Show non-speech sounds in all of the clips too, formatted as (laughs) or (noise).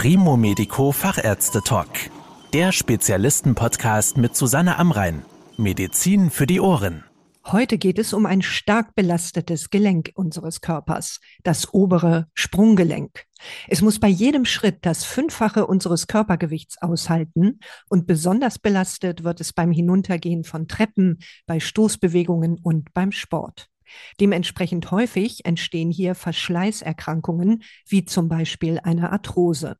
Primo Medico Fachärzte Talk. Der Spezialisten-Podcast mit Susanne Amrein. Medizin für die Ohren. Heute geht es um ein stark belastetes Gelenk unseres Körpers, das obere Sprunggelenk. Es muss bei jedem Schritt das Fünffache unseres Körpergewichts aushalten und besonders belastet wird es beim Hinuntergehen von Treppen, bei Stoßbewegungen und beim Sport. Dementsprechend häufig entstehen hier Verschleißerkrankungen, wie zum Beispiel eine Arthrose.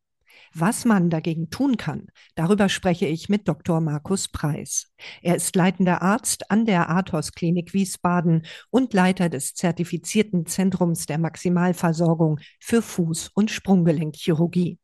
Was man dagegen tun kann, darüber spreche ich mit Dr. Markus Preis. Er ist leitender Arzt an der Athos Klinik Wiesbaden und Leiter des zertifizierten Zentrums der Maximalversorgung für Fuß- und Sprunggelenkchirurgie.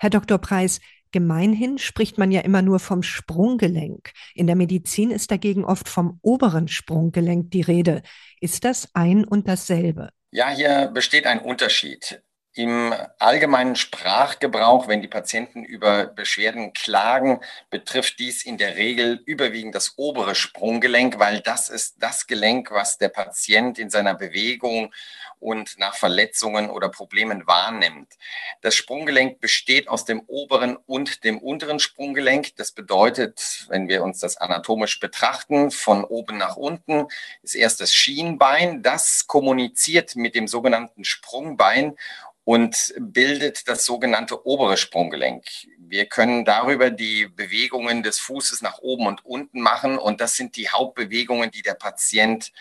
Herr Dr. Preis, Gemeinhin spricht man ja immer nur vom Sprunggelenk. In der Medizin ist dagegen oft vom oberen Sprunggelenk die Rede. Ist das ein und dasselbe? Ja, hier besteht ein Unterschied. Im allgemeinen Sprachgebrauch, wenn die Patienten über Beschwerden klagen, betrifft dies in der Regel überwiegend das obere Sprunggelenk, weil das ist das Gelenk, was der Patient in seiner Bewegung und nach Verletzungen oder Problemen wahrnimmt. Das Sprunggelenk besteht aus dem oberen und dem unteren Sprunggelenk. Das bedeutet, wenn wir uns das anatomisch betrachten, von oben nach unten ist erst das Schienbein, das kommuniziert mit dem sogenannten Sprungbein und bildet das sogenannte obere Sprunggelenk. Wir können darüber die Bewegungen des Fußes nach oben und unten machen und das sind die Hauptbewegungen, die der Patient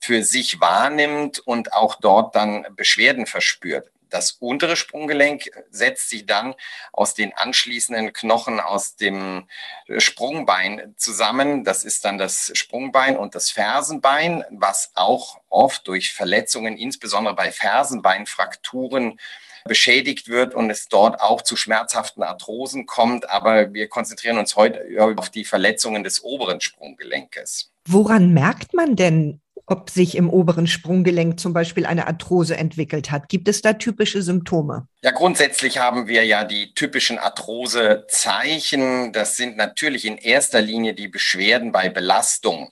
für sich wahrnimmt und auch dort dann Beschwerden verspürt. Das untere Sprunggelenk setzt sich dann aus den anschließenden Knochen aus dem Sprungbein zusammen. Das ist dann das Sprungbein und das Fersenbein, was auch oft durch Verletzungen, insbesondere bei Fersenbeinfrakturen, beschädigt wird und es dort auch zu schmerzhaften Arthrosen kommt. Aber wir konzentrieren uns heute auf die Verletzungen des oberen Sprunggelenkes. Woran merkt man denn, ob sich im oberen Sprunggelenk zum Beispiel eine Arthrose entwickelt hat. Gibt es da typische Symptome? Ja, grundsätzlich haben wir ja die typischen Arthrosezeichen. Das sind natürlich in erster Linie die Beschwerden bei Belastung.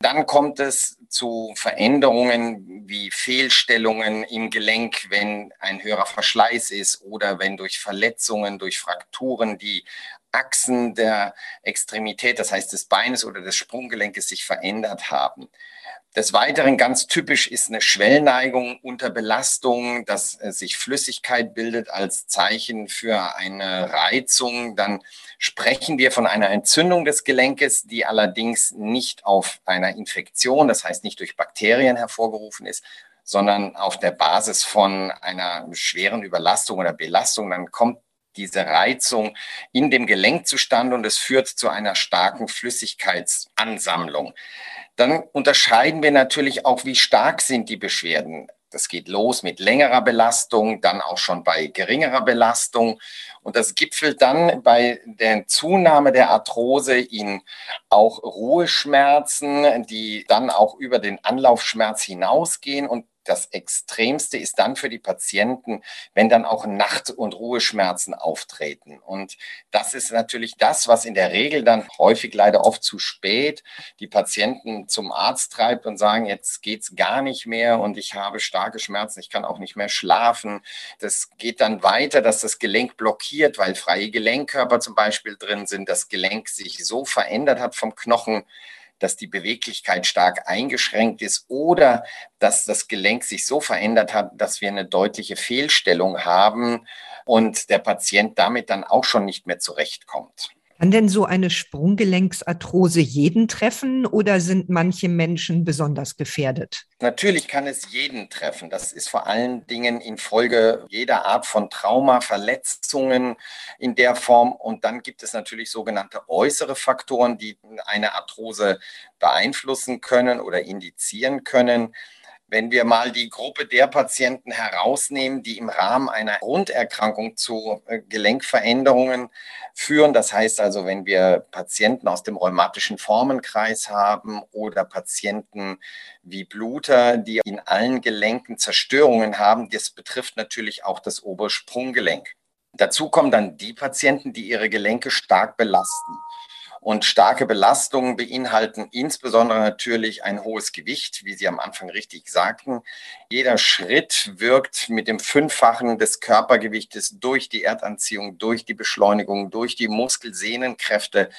Dann kommt es zu Veränderungen wie Fehlstellungen im Gelenk, wenn ein höherer Verschleiß ist oder wenn durch Verletzungen, durch Frakturen die Achsen der Extremität, das heißt des Beines oder des Sprunggelenkes sich verändert haben. Des Weiteren ganz typisch ist eine Schwellneigung unter Belastung, dass äh, sich Flüssigkeit bildet als Zeichen für eine Reizung. Dann sprechen wir von einer Entzündung des Gelenkes, die allerdings nicht auf einer Infektion, das heißt nicht durch Bakterien hervorgerufen ist, sondern auf der Basis von einer schweren Überlastung oder Belastung. Dann kommt diese Reizung in dem Gelenk zustande und es führt zu einer starken Flüssigkeitsansammlung. Dann unterscheiden wir natürlich auch, wie stark sind die Beschwerden. Das geht los mit längerer Belastung, dann auch schon bei geringerer Belastung. Und das gipfelt dann bei der Zunahme der Arthrose in auch Ruheschmerzen, die dann auch über den Anlaufschmerz hinausgehen und das Extremste ist dann für die Patienten, wenn dann auch Nacht- und Ruheschmerzen auftreten. Und das ist natürlich das, was in der Regel dann häufig leider oft zu spät die Patienten zum Arzt treibt und sagen, jetzt geht's gar nicht mehr und ich habe starke Schmerzen, ich kann auch nicht mehr schlafen. Das geht dann weiter, dass das Gelenk blockiert, weil freie Gelenkkörper zum Beispiel drin sind, das Gelenk sich so verändert hat vom Knochen, dass die Beweglichkeit stark eingeschränkt ist oder dass das Gelenk sich so verändert hat, dass wir eine deutliche Fehlstellung haben und der Patient damit dann auch schon nicht mehr zurechtkommt. Kann denn so eine Sprunggelenksarthrose jeden treffen oder sind manche Menschen besonders gefährdet? Natürlich kann es jeden treffen. Das ist vor allen Dingen infolge jeder Art von Trauma, Verletzungen in der Form. Und dann gibt es natürlich sogenannte äußere Faktoren, die eine Arthrose beeinflussen können oder indizieren können. Wenn wir mal die Gruppe der Patienten herausnehmen, die im Rahmen einer Grunderkrankung zu äh, Gelenkveränderungen führen, das heißt also, wenn wir Patienten aus dem rheumatischen Formenkreis haben oder Patienten wie Bluter, die in allen Gelenken Zerstörungen haben, das betrifft natürlich auch das Obersprunggelenk. Dazu kommen dann die Patienten, die ihre Gelenke stark belasten. Und starke Belastungen beinhalten insbesondere natürlich ein hohes Gewicht, wie Sie am Anfang richtig sagten. Jeder Schritt wirkt mit dem Fünffachen des Körpergewichtes durch die Erdanziehung, durch die Beschleunigung, durch die Muskelsehnenkräfte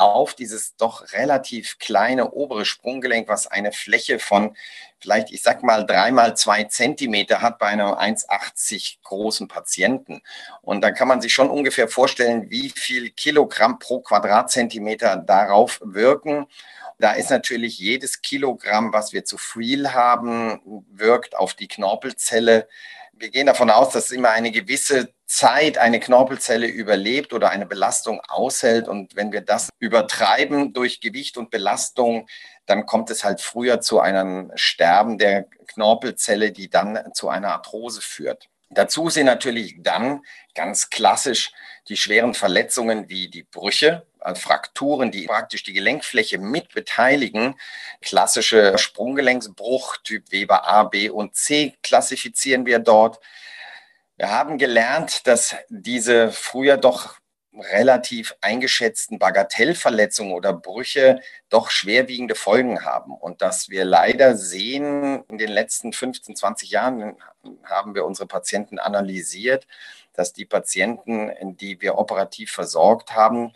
auf dieses doch relativ kleine obere Sprunggelenk, was eine Fläche von vielleicht, ich sag mal, dreimal zwei Zentimeter hat bei einem 1,80 großen Patienten. Und da kann man sich schon ungefähr vorstellen, wie viel Kilogramm pro Quadratzentimeter darauf wirken. Da ist natürlich jedes Kilogramm, was wir zu viel haben, wirkt auf die Knorpelzelle wir gehen davon aus, dass immer eine gewisse Zeit eine Knorpelzelle überlebt oder eine Belastung aushält. Und wenn wir das übertreiben durch Gewicht und Belastung, dann kommt es halt früher zu einem Sterben der Knorpelzelle, die dann zu einer Arthrose führt. Dazu sind natürlich dann ganz klassisch die schweren Verletzungen wie die Brüche, also Frakturen, die praktisch die Gelenkfläche mit beteiligen. Klassische Sprunggelenksbruch, Typ Weber A, B und C klassifizieren wir dort. Wir haben gelernt, dass diese früher doch relativ eingeschätzten Bagatellverletzungen oder Brüche doch schwerwiegende Folgen haben. Und dass wir leider sehen, in den letzten 15, 20 Jahren haben wir unsere Patienten analysiert, dass die Patienten, die wir operativ versorgt haben,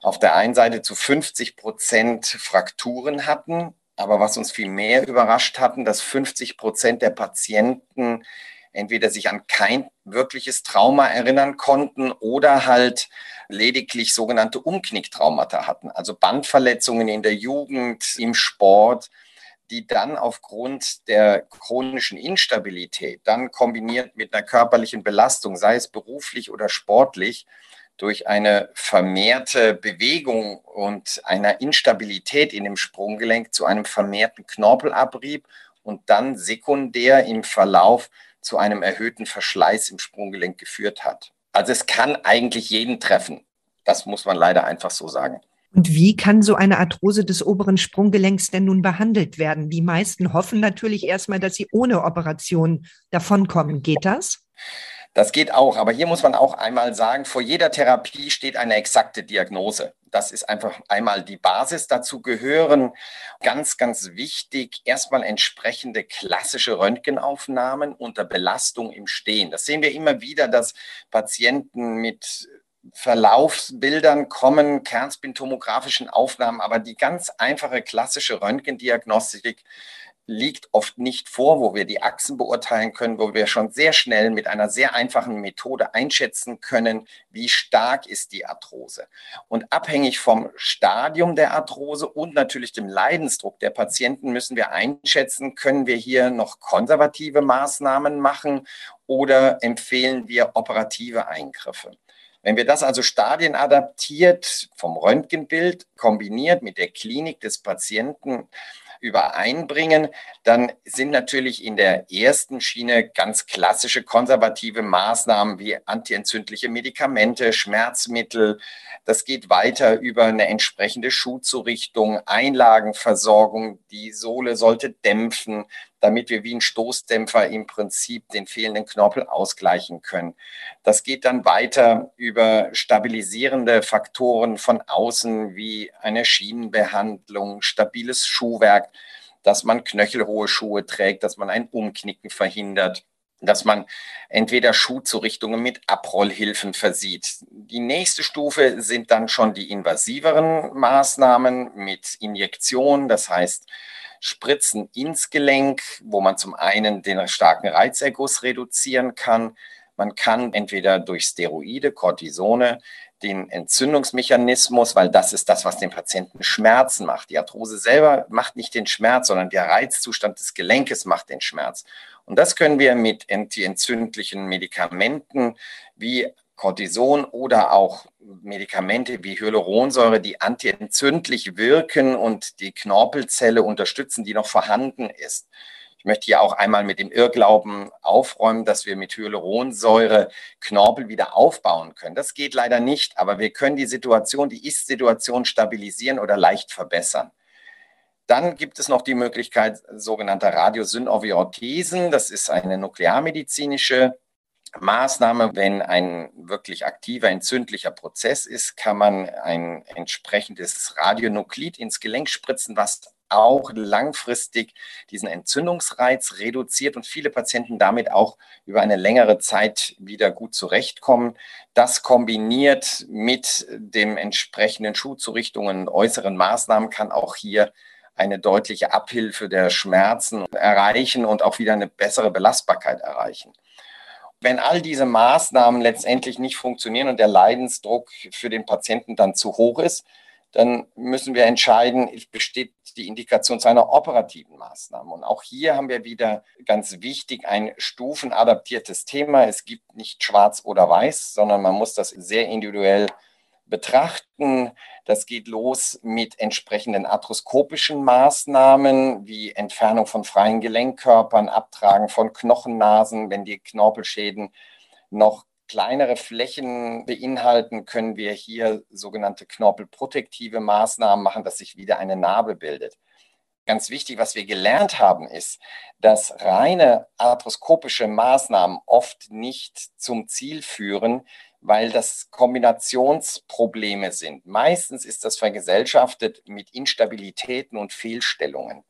auf der einen Seite zu 50 Prozent Frakturen hatten, aber was uns viel mehr überrascht hatten, dass 50 Prozent der Patienten entweder sich an kein wirkliches Trauma erinnern konnten oder halt lediglich sogenannte Umknicktraumata hatten, also Bandverletzungen in der Jugend, im Sport, die dann aufgrund der chronischen Instabilität, dann kombiniert mit einer körperlichen Belastung, sei es beruflich oder sportlich, durch eine vermehrte Bewegung und einer Instabilität in dem Sprunggelenk zu einem vermehrten Knorpelabrieb und dann sekundär im Verlauf zu einem erhöhten Verschleiß im Sprunggelenk geführt hat. Also es kann eigentlich jeden treffen. Das muss man leider einfach so sagen. Und wie kann so eine Arthrose des oberen Sprunggelenks denn nun behandelt werden? Die meisten hoffen natürlich erstmal, dass sie ohne Operation davonkommen. Geht das? Das geht auch, aber hier muss man auch einmal sagen, vor jeder Therapie steht eine exakte Diagnose. Das ist einfach einmal die Basis. Dazu gehören ganz, ganz wichtig erstmal entsprechende klassische Röntgenaufnahmen unter Belastung im Stehen. Das sehen wir immer wieder, dass Patienten mit Verlaufsbildern kommen, kernspintomografischen Aufnahmen, aber die ganz einfache klassische Röntgendiagnostik liegt oft nicht vor, wo wir die Achsen beurteilen können, wo wir schon sehr schnell mit einer sehr einfachen Methode einschätzen können, wie stark ist die Arthrose. Und abhängig vom Stadium der Arthrose und natürlich dem Leidensdruck der Patienten müssen wir einschätzen, können wir hier noch konservative Maßnahmen machen oder empfehlen wir operative Eingriffe. Wenn wir das also stadienadaptiert vom Röntgenbild kombiniert mit der Klinik des Patienten übereinbringen, dann sind natürlich in der ersten Schiene ganz klassische konservative Maßnahmen wie antientzündliche Medikamente, Schmerzmittel. Das geht weiter über eine entsprechende Schuhzurichtung, Einlagenversorgung. Die Sohle sollte dämpfen, damit wir wie ein Stoßdämpfer im Prinzip den fehlenden Knorpel ausgleichen können. Das geht dann weiter über stabilisierende Faktoren von außen wie eine Schienenbehandlung, stabiles Schuhwerk dass man knöchelhohe Schuhe trägt, dass man ein Umknicken verhindert, dass man entweder Schuhzurichtungen mit Abrollhilfen versieht. Die nächste Stufe sind dann schon die invasiveren Maßnahmen mit Injektion, das heißt Spritzen ins Gelenk, wo man zum einen den starken Reizerguss reduzieren kann. Man kann entweder durch Steroide, Cortisone, den Entzündungsmechanismus, weil das ist das, was den Patienten Schmerzen macht. Die Arthrose selber macht nicht den Schmerz, sondern der Reizzustand des Gelenkes macht den Schmerz. Und das können wir mit antientzündlichen Medikamenten wie Cortison oder auch Medikamente wie Hyaluronsäure, die antientzündlich wirken und die Knorpelzelle unterstützen, die noch vorhanden ist. Ich möchte hier auch einmal mit dem Irrglauben aufräumen, dass wir mit Hyaluronsäure Knorpel wieder aufbauen können. Das geht leider nicht, aber wir können die Situation, die Ist-Situation stabilisieren oder leicht verbessern. Dann gibt es noch die Möglichkeit sogenannter Radiosynoviothesen. Das ist eine nuklearmedizinische Maßnahme, wenn ein wirklich aktiver entzündlicher Prozess ist, kann man ein entsprechendes Radionuklid ins Gelenk spritzen, was auch langfristig diesen Entzündungsreiz reduziert und viele Patienten damit auch über eine längere Zeit wieder gut zurechtkommen. Das kombiniert mit dem entsprechenden Schuhzurichtungen und äußeren Maßnahmen kann auch hier eine deutliche Abhilfe der Schmerzen erreichen und auch wieder eine bessere Belastbarkeit erreichen. Wenn all diese Maßnahmen letztendlich nicht funktionieren und der Leidensdruck für den Patienten dann zu hoch ist, dann müssen wir entscheiden, besteht die Indikation zu einer operativen Maßnahme. Und auch hier haben wir wieder ganz wichtig ein stufenadaptiertes Thema. Es gibt nicht schwarz oder weiß, sondern man muss das sehr individuell betrachten. Das geht los mit entsprechenden arthroskopischen Maßnahmen wie Entfernung von freien Gelenkkörpern, Abtragen von Knochennasen, wenn die Knorpelschäden noch kleinere Flächen beinhalten, können wir hier sogenannte knorpelprotektive Maßnahmen machen, dass sich wieder eine Narbe bildet. Ganz wichtig, was wir gelernt haben, ist, dass reine arthroskopische Maßnahmen oft nicht zum Ziel führen, weil das Kombinationsprobleme sind. Meistens ist das vergesellschaftet mit Instabilitäten und Fehlstellungen.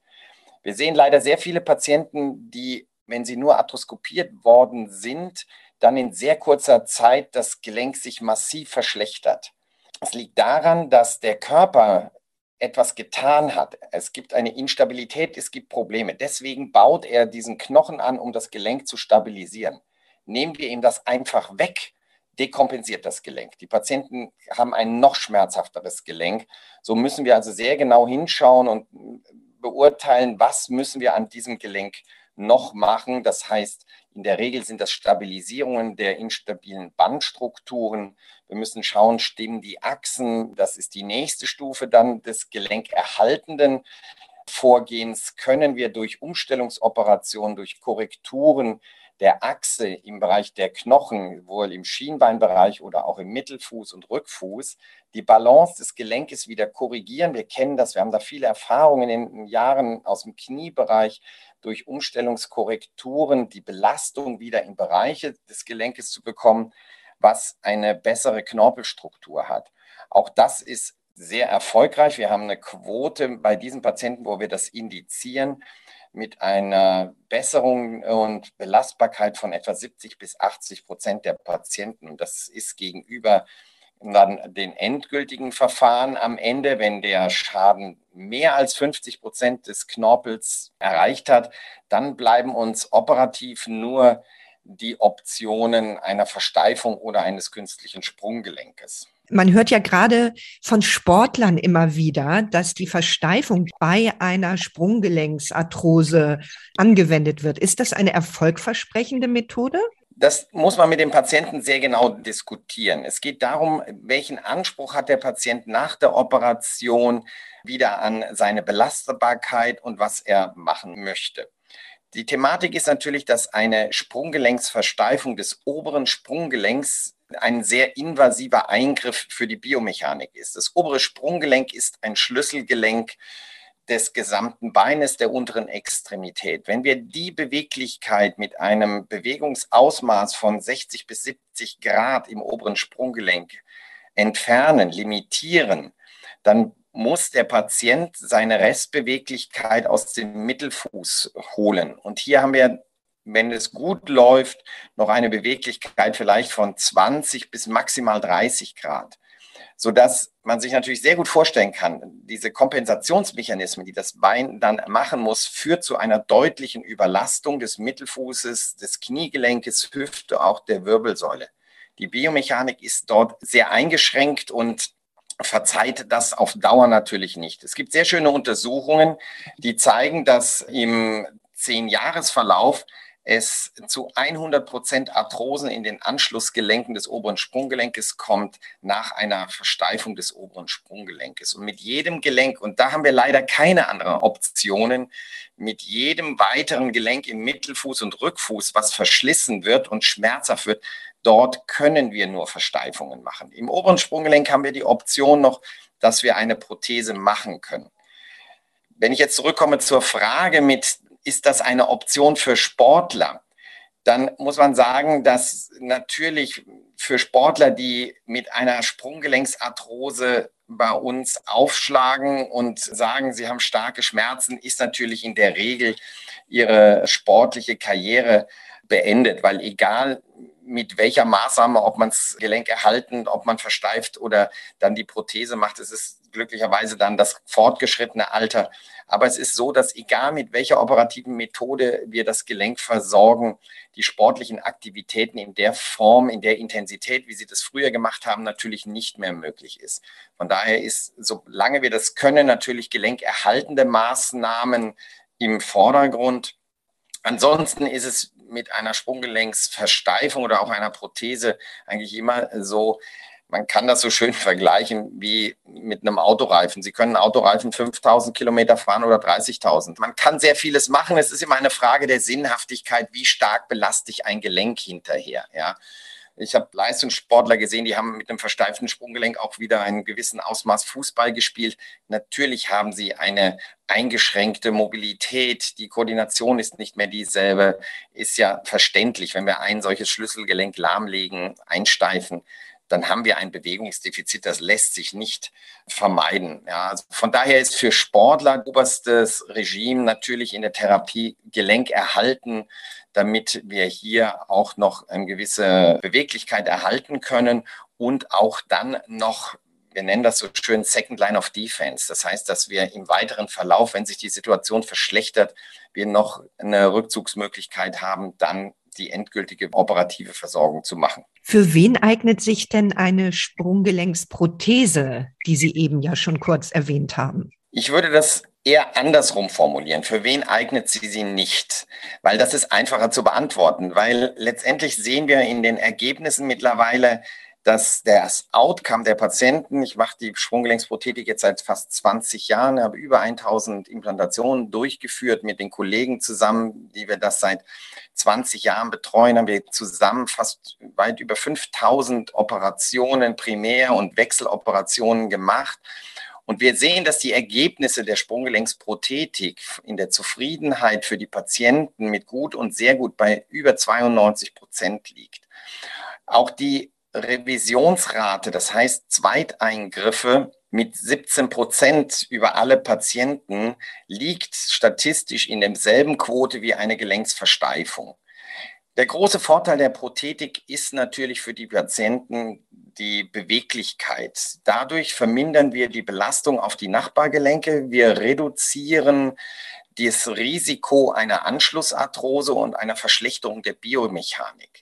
Wir sehen leider sehr viele Patienten, die, wenn sie nur arthroskopiert worden sind, dann in sehr kurzer Zeit das Gelenk sich massiv verschlechtert. Es liegt daran, dass der Körper etwas getan hat. Es gibt eine Instabilität, es gibt Probleme. Deswegen baut er diesen Knochen an, um das Gelenk zu stabilisieren. Nehmen wir ihm das einfach weg, dekompensiert das Gelenk. Die Patienten haben ein noch schmerzhafteres Gelenk. So müssen wir also sehr genau hinschauen und beurteilen, was müssen wir an diesem Gelenk noch machen. Das heißt, in der Regel sind das Stabilisierungen der instabilen Bandstrukturen. Wir müssen schauen, stimmen die Achsen. Das ist die nächste Stufe dann des gelenkerhaltenden Vorgehens. Können wir durch Umstellungsoperationen, durch Korrekturen der Achse im Bereich der Knochen, wohl im Schienbeinbereich oder auch im Mittelfuß und Rückfuß, die Balance des Gelenkes wieder korrigieren. Wir kennen das, wir haben da viele Erfahrungen in den Jahren aus dem Kniebereich durch Umstellungskorrekturen die Belastung wieder in Bereiche des Gelenkes zu bekommen, was eine bessere Knorpelstruktur hat. Auch das ist sehr erfolgreich. Wir haben eine Quote bei diesen Patienten, wo wir das indizieren, mit einer Besserung und Belastbarkeit von etwa 70 bis 80 Prozent der Patienten. Und das ist gegenüber dann den endgültigen Verfahren am Ende, wenn der Schaden mehr als 50 Prozent des Knorpels erreicht hat, dann bleiben uns operativ nur die Optionen einer Versteifung oder eines künstlichen Sprunggelenkes. Man hört ja gerade von Sportlern immer wieder, dass die Versteifung bei einer Sprunggelenksarthrose angewendet wird. Ist das eine erfolgversprechende Methode? Das muss man mit dem Patienten sehr genau diskutieren. Es geht darum, welchen Anspruch hat der Patient nach der Operation wieder an seine Belastbarkeit und was er machen möchte. Die Thematik ist natürlich, dass eine Sprunggelenksversteifung des oberen Sprunggelenks ein sehr invasiver Eingriff für die Biomechanik ist. Das obere Sprunggelenk ist ein Schlüsselgelenk des gesamten Beines der unteren Extremität. Wenn wir die Beweglichkeit mit einem Bewegungsausmaß von 60 bis 70 Grad im oberen Sprunggelenk entfernen, limitieren, dann muss der Patient seine Restbeweglichkeit aus dem Mittelfuß holen. Und hier haben wir wenn es gut läuft, noch eine Beweglichkeit vielleicht von 20 bis maximal 30 Grad, sodass man sich natürlich sehr gut vorstellen kann, diese Kompensationsmechanismen, die das Bein dann machen muss, führt zu einer deutlichen Überlastung des Mittelfußes, des Kniegelenkes, Hüfte, auch der Wirbelsäule. Die Biomechanik ist dort sehr eingeschränkt und verzeiht das auf Dauer natürlich nicht. Es gibt sehr schöne Untersuchungen, die zeigen, dass im Zehn-Jahres-Verlauf es zu 100 Prozent Arthrosen in den Anschlussgelenken des oberen Sprunggelenkes kommt nach einer Versteifung des oberen Sprunggelenkes. Und mit jedem Gelenk, und da haben wir leider keine anderen Optionen, mit jedem weiteren Gelenk im Mittelfuß und Rückfuß, was verschlissen wird und schmerzhaft wird, dort können wir nur Versteifungen machen. Im oberen Sprunggelenk haben wir die Option noch, dass wir eine Prothese machen können. Wenn ich jetzt zurückkomme zur Frage mit ist das eine Option für Sportler? dann muss man sagen, dass natürlich für Sportler, die mit einer Sprunggelenksarthrose bei uns aufschlagen und sagen, sie haben starke Schmerzen, ist natürlich in der Regel ihre sportliche Karriere beendet, weil egal mit welcher Maßnahme, ob man das Gelenk erhalten, ob man versteift oder dann die Prothese macht, es ist glücklicherweise dann das fortgeschrittene Alter. Aber es ist so, dass egal mit welcher operativen Methode wir das Gelenk versorgen, die sportlichen Aktivitäten in der Form, in der Intensität, wie sie das früher gemacht haben, natürlich nicht mehr möglich ist. Von daher ist, solange wir das können, natürlich gelenkerhaltende Maßnahmen im Vordergrund. Ansonsten ist es mit einer Sprunggelenksversteifung oder auch einer Prothese eigentlich immer so, man kann das so schön (laughs) vergleichen wie mit einem Autoreifen. Sie können Autoreifen 5000 Kilometer fahren oder 30.000. Man kann sehr vieles machen. Es ist immer eine Frage der Sinnhaftigkeit, wie stark belaste ich ein Gelenk hinterher. Ja. Ich habe Leistungssportler gesehen, die haben mit einem versteiften Sprunggelenk auch wieder einen gewissen Ausmaß Fußball gespielt. Natürlich haben sie eine eingeschränkte Mobilität, die Koordination ist nicht mehr dieselbe. Ist ja verständlich, wenn wir ein solches Schlüsselgelenk lahmlegen, einsteifen dann haben wir ein Bewegungsdefizit, das lässt sich nicht vermeiden. Ja, also von daher ist für Sportler oberstes Regime natürlich in der Therapie Gelenk erhalten, damit wir hier auch noch eine gewisse Beweglichkeit erhalten können und auch dann noch wir nennen das so schön Second Line of Defense. Das heißt, dass wir im weiteren Verlauf, wenn sich die Situation verschlechtert, wir noch eine Rückzugsmöglichkeit haben, dann die endgültige operative Versorgung zu machen. Für wen eignet sich denn eine Sprunggelenksprothese, die Sie eben ja schon kurz erwähnt haben? Ich würde das eher andersrum formulieren. Für wen eignet sie sie nicht? Weil das ist einfacher zu beantworten, weil letztendlich sehen wir in den Ergebnissen mittlerweile, dass das Outcome der Patienten, ich mache die Sprunggelenksprothetik jetzt seit fast 20 Jahren, habe über 1000 Implantationen durchgeführt mit den Kollegen zusammen, die wir das seit 20 Jahren betreuen, haben wir zusammen fast weit über 5000 Operationen, Primär- und Wechseloperationen gemacht. Und wir sehen, dass die Ergebnisse der Sprunggelenksprothetik in der Zufriedenheit für die Patienten mit gut und sehr gut bei über 92 Prozent liegt. Auch die Revisionsrate, das heißt Zweiteingriffe mit 17 Prozent über alle Patienten, liegt statistisch in demselben Quote wie eine Gelenksversteifung. Der große Vorteil der Prothetik ist natürlich für die Patienten die Beweglichkeit. Dadurch vermindern wir die Belastung auf die Nachbargelenke. Wir reduzieren das Risiko einer Anschlussarthrose und einer Verschlechterung der Biomechanik.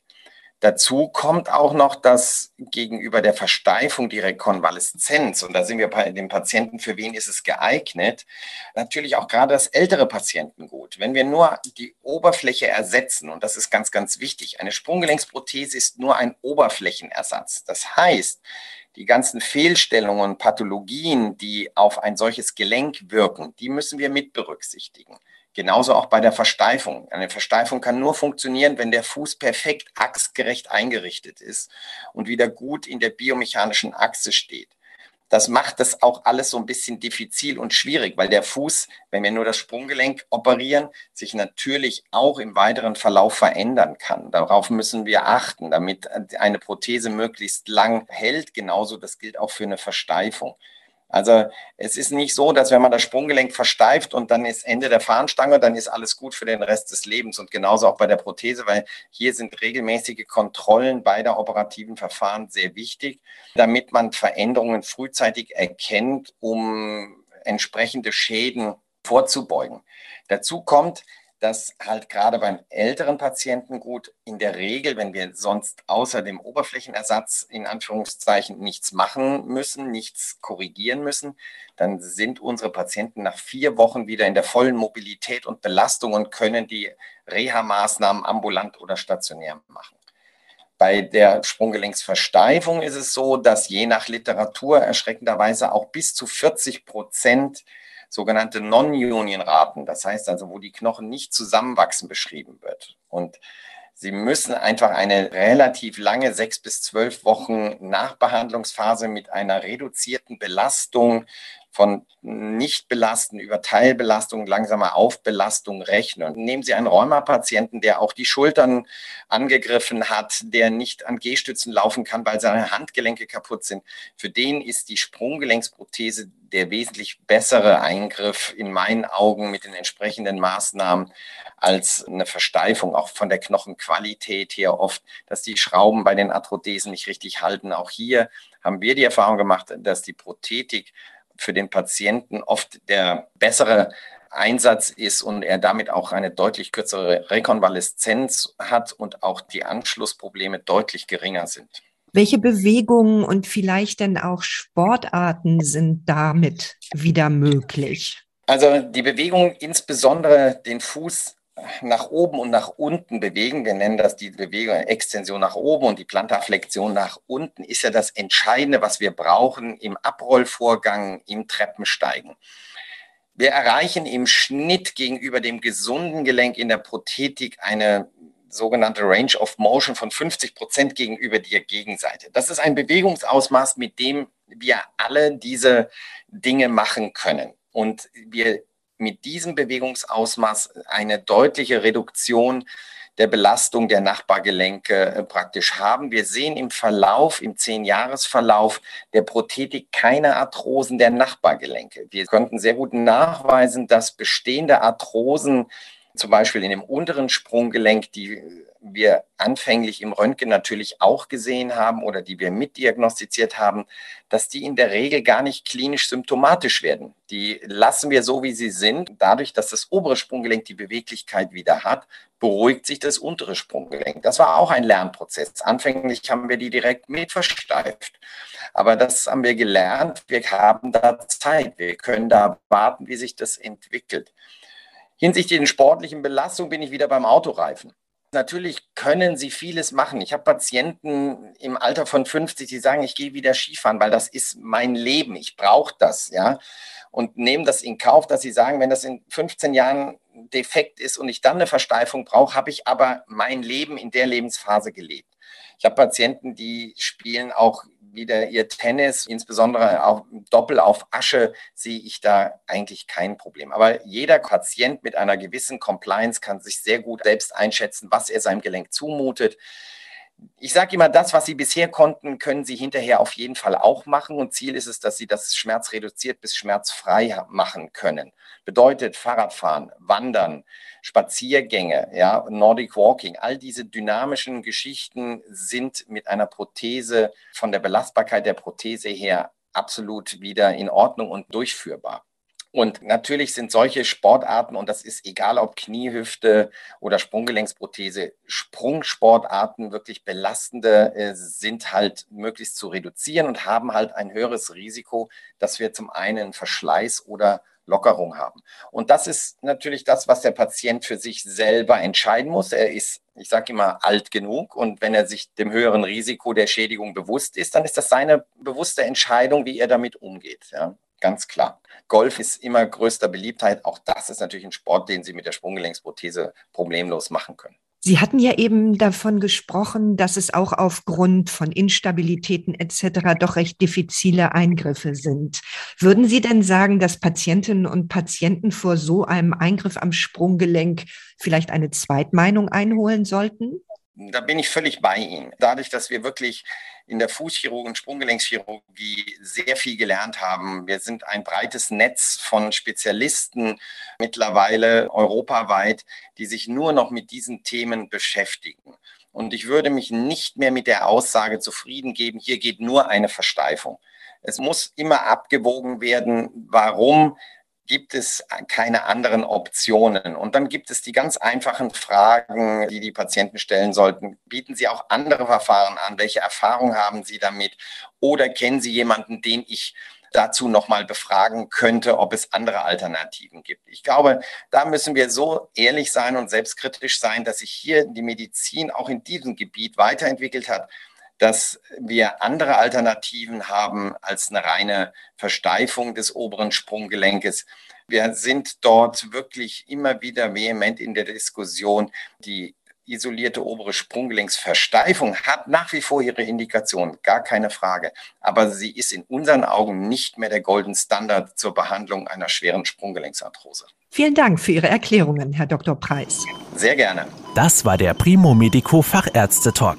Dazu kommt auch noch, dass gegenüber der Versteifung die Rekonvaleszenz, und da sind wir bei den Patienten, für wen ist es geeignet, natürlich auch gerade das ältere Patienten gut. Wenn wir nur die Oberfläche ersetzen, und das ist ganz, ganz wichtig, eine Sprunggelenksprothese ist nur ein Oberflächenersatz. Das heißt, die ganzen Fehlstellungen Pathologien, die auf ein solches Gelenk wirken, die müssen wir mit berücksichtigen. Genauso auch bei der Versteifung. Eine Versteifung kann nur funktionieren, wenn der Fuß perfekt achsgerecht eingerichtet ist und wieder gut in der biomechanischen Achse steht. Das macht das auch alles so ein bisschen diffizil und schwierig, weil der Fuß, wenn wir nur das Sprunggelenk operieren, sich natürlich auch im weiteren Verlauf verändern kann. Darauf müssen wir achten, damit eine Prothese möglichst lang hält. Genauso, das gilt auch für eine Versteifung. Also es ist nicht so, dass wenn man das Sprunggelenk versteift und dann ist Ende der Fahnenstange, dann ist alles gut für den Rest des Lebens und genauso auch bei der Prothese, weil hier sind regelmäßige Kontrollen bei der operativen Verfahren sehr wichtig, damit man Veränderungen frühzeitig erkennt, um entsprechende Schäden vorzubeugen. Dazu kommt, dass halt gerade beim älteren Patienten gut in der Regel, wenn wir sonst außer dem Oberflächenersatz in Anführungszeichen nichts machen müssen, nichts korrigieren müssen, dann sind unsere Patienten nach vier Wochen wieder in der vollen Mobilität und Belastung und können die Reha-Maßnahmen ambulant oder stationär machen. Bei der Sprunggelenksversteifung ist es so, dass je nach Literatur erschreckenderweise auch bis zu 40 Prozent sogenannte Non-Union-Raten, das heißt also, wo die Knochen nicht zusammenwachsen, beschrieben wird. Und Sie müssen einfach eine relativ lange, sechs bis zwölf Wochen Nachbehandlungsphase mit einer reduzierten Belastung von nicht belasten über Teilbelastung, langsame Aufbelastung rechnen. Nehmen Sie einen Rheumapatienten, der auch die Schultern angegriffen hat, der nicht an Gehstützen laufen kann, weil seine Handgelenke kaputt sind. Für den ist die Sprunggelenksprothese der wesentlich bessere Eingriff in meinen Augen mit den entsprechenden Maßnahmen als eine Versteifung, auch von der Knochenqualität her oft, dass die Schrauben bei den Arthrodesen nicht richtig halten. Auch hier haben wir die Erfahrung gemacht, dass die Prothetik für den Patienten oft der bessere Einsatz ist und er damit auch eine deutlich kürzere Rekonvaleszenz hat und auch die Anschlussprobleme deutlich geringer sind. Welche Bewegungen und vielleicht denn auch Sportarten sind damit wieder möglich? Also die Bewegung, insbesondere den Fuß nach oben und nach unten bewegen. Wir nennen das die Bewegung Extension nach oben und die Plantarflexion nach unten ist ja das Entscheidende, was wir brauchen im Abrollvorgang, im Treppensteigen. Wir erreichen im Schnitt gegenüber dem gesunden Gelenk in der Prothetik eine sogenannte Range of Motion von 50 Prozent gegenüber der Gegenseite. Das ist ein Bewegungsausmaß, mit dem wir alle diese Dinge machen können. Und wir mit diesem Bewegungsausmaß eine deutliche Reduktion der Belastung der Nachbargelenke äh, praktisch haben. Wir sehen im Verlauf, im Zehn-Jahres-Verlauf der Prothetik keine Arthrosen der Nachbargelenke. Wir konnten sehr gut nachweisen, dass bestehende Arthrosen zum Beispiel in dem unteren Sprunggelenk, die wir anfänglich im Röntgen natürlich auch gesehen haben oder die wir mitdiagnostiziert haben, dass die in der Regel gar nicht klinisch symptomatisch werden. Die lassen wir so, wie sie sind. Dadurch, dass das obere Sprunggelenk die Beweglichkeit wieder hat, beruhigt sich das untere Sprunggelenk. Das war auch ein Lernprozess. Anfänglich haben wir die direkt mit versteift. Aber das haben wir gelernt. Wir haben da Zeit. Wir können da warten, wie sich das entwickelt. Hinsichtlich der sportlichen Belastung bin ich wieder beim Autoreifen. Natürlich können sie vieles machen. Ich habe Patienten im Alter von 50, die sagen, ich gehe wieder Skifahren, weil das ist mein Leben. Ich brauche das, ja. Und nehmen das in Kauf, dass sie sagen, wenn das in 15 Jahren defekt ist und ich dann eine Versteifung brauche, habe ich aber mein Leben in der Lebensphase gelebt. Ich habe Patienten, die spielen auch wieder ihr Tennis, insbesondere auch Doppel auf Asche, sehe ich da eigentlich kein Problem. Aber jeder Patient mit einer gewissen Compliance kann sich sehr gut selbst einschätzen, was er seinem Gelenk zumutet. Ich sage immer, das, was Sie bisher konnten, können Sie hinterher auf jeden Fall auch machen. Und Ziel ist es, dass Sie das Schmerz reduziert bis schmerzfrei machen können. Bedeutet Fahrradfahren, Wandern, Spaziergänge, ja, Nordic Walking, all diese dynamischen Geschichten sind mit einer Prothese von der Belastbarkeit der Prothese her absolut wieder in Ordnung und durchführbar. Und natürlich sind solche Sportarten, und das ist egal ob Kniehüfte oder Sprunggelenksprothese, Sprungsportarten wirklich belastende äh, sind halt möglichst zu reduzieren und haben halt ein höheres Risiko, dass wir zum einen Verschleiß oder Lockerung haben. Und das ist natürlich das, was der Patient für sich selber entscheiden muss. Er ist, ich sage immer, alt genug und wenn er sich dem höheren Risiko der Schädigung bewusst ist, dann ist das seine bewusste Entscheidung, wie er damit umgeht. Ja, ganz klar. Golf ist immer größter Beliebtheit. Auch das ist natürlich ein Sport, den Sie mit der Sprunggelenksprothese problemlos machen können. Sie hatten ja eben davon gesprochen, dass es auch aufgrund von Instabilitäten etc. doch recht diffizile Eingriffe sind. Würden Sie denn sagen, dass Patientinnen und Patienten vor so einem Eingriff am Sprunggelenk vielleicht eine Zweitmeinung einholen sollten? Da bin ich völlig bei Ihnen. Dadurch, dass wir wirklich in der Fußchirurgie und Sprunggelenkschirurgie sehr viel gelernt haben. Wir sind ein breites Netz von Spezialisten mittlerweile europaweit, die sich nur noch mit diesen Themen beschäftigen. Und ich würde mich nicht mehr mit der Aussage zufrieden geben, hier geht nur eine Versteifung. Es muss immer abgewogen werden, warum gibt es keine anderen Optionen. Und dann gibt es die ganz einfachen Fragen, die die Patienten stellen sollten. Bieten Sie auch andere Verfahren an? Welche Erfahrung haben Sie damit? Oder kennen Sie jemanden, den ich dazu nochmal befragen könnte, ob es andere Alternativen gibt. Ich glaube, da müssen wir so ehrlich sein und selbstkritisch sein, dass sich hier die Medizin auch in diesem Gebiet weiterentwickelt hat dass wir andere Alternativen haben als eine reine Versteifung des oberen Sprunggelenkes. Wir sind dort wirklich immer wieder vehement in der Diskussion, die isolierte obere Sprunggelenksversteifung hat nach wie vor ihre Indikation, gar keine Frage. Aber sie ist in unseren Augen nicht mehr der Golden Standard zur Behandlung einer schweren Sprunggelenksarthrose. Vielen Dank für Ihre Erklärungen, Herr Dr. Preis. Sehr gerne. Das war der Primo Medico Fachärzte Talk.